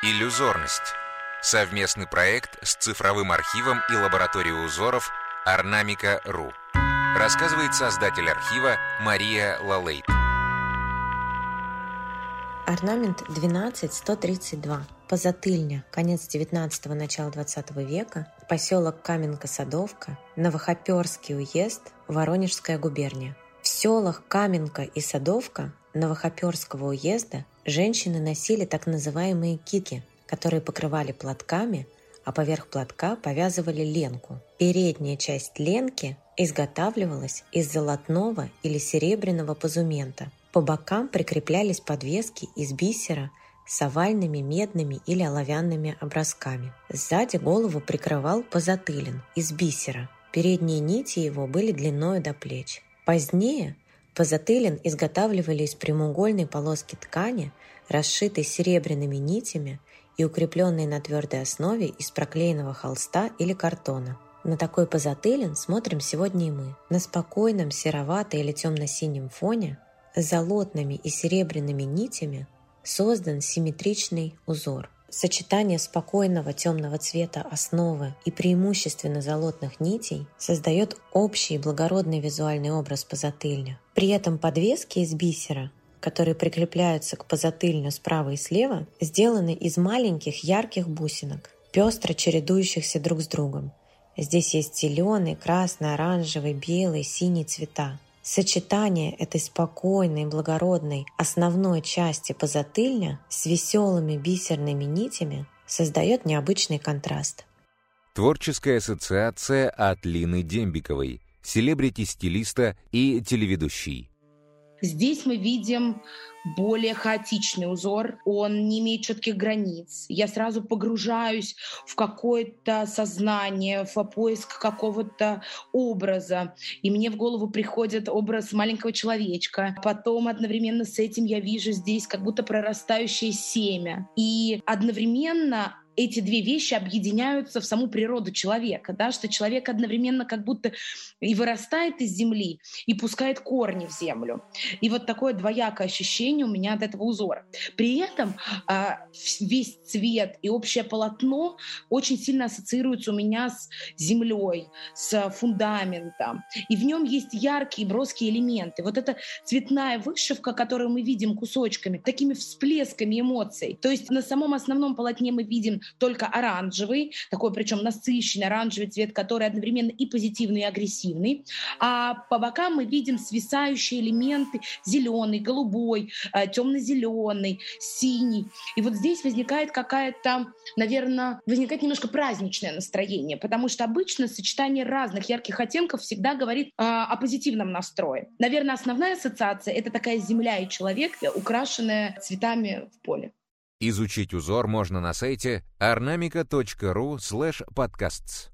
Иллюзорность. Совместный проект с цифровым архивом и лабораторией узоров Орнамика.ру. Рассказывает создатель архива Мария Лалейт. Орнамент 12132. Позатыльня. Конец 19-го, начало 20 века. Поселок Каменка-Садовка. Новохоперский уезд. Воронежская губерния. В селах Каменка и Садовка Новохоперского уезда женщины носили так называемые кики, которые покрывали платками, а поверх платка повязывали ленку. Передняя часть ленки изготавливалась из золотного или серебряного позумента. По бокам прикреплялись подвески из бисера с овальными медными или оловянными образками. Сзади голову прикрывал позатылин из бисера. Передние нити его были длиною до плеч. Позднее Позатылин изготавливали из прямоугольной полоски ткани, расшитой серебряными нитями и укрепленной на твердой основе из проклеенного холста или картона. На такой позатылин смотрим сегодня и мы. На спокойном серовато- или темно-синем фоне с золотными и серебряными нитями создан симметричный узор – Сочетание спокойного темного цвета основы и преимущественно золотных нитей создает общий благородный визуальный образ позатыльня. При этом подвески из бисера которые прикрепляются к позатыльню справа и слева, сделаны из маленьких ярких бусинок, пестро чередующихся друг с другом. Здесь есть зеленый, красный, оранжевый, белый, синий цвета. Сочетание этой спокойной, благородной основной части позатыльня с веселыми бисерными нитями создает необычный контраст. Творческая ассоциация от Лины Дембиковой, селебрити-стилиста и телеведущий. Здесь мы видим более хаотичный узор, он не имеет четких границ. Я сразу погружаюсь в какое-то сознание, в поиск какого-то образа. И мне в голову приходит образ маленького человечка. Потом одновременно с этим я вижу здесь как будто прорастающее семя. И одновременно эти две вещи объединяются в саму природу человека, да, что человек одновременно как будто и вырастает из земли, и пускает корни в землю. И вот такое двоякое ощущение у меня от этого узора. При этом а, весь цвет и общее полотно очень сильно ассоциируются у меня с землей, с фундаментом. И в нем есть яркие, броские элементы. Вот эта цветная вышивка, которую мы видим кусочками, такими всплесками эмоций. То есть на самом основном полотне мы видим только оранжевый, такой причем насыщенный оранжевый цвет, который одновременно и позитивный, и агрессивный. А по бокам мы видим свисающие элементы зеленый, голубой, э, темно-зеленый, синий. И вот здесь возникает какая-то, наверное, возникает немножко праздничное настроение, потому что обычно сочетание разных ярких оттенков всегда говорит э, о позитивном настрое. Наверное, основная ассоциация — это такая земля и человек, украшенная цветами в поле. Изучить узор можно на сайте ornamica.ru podcasts.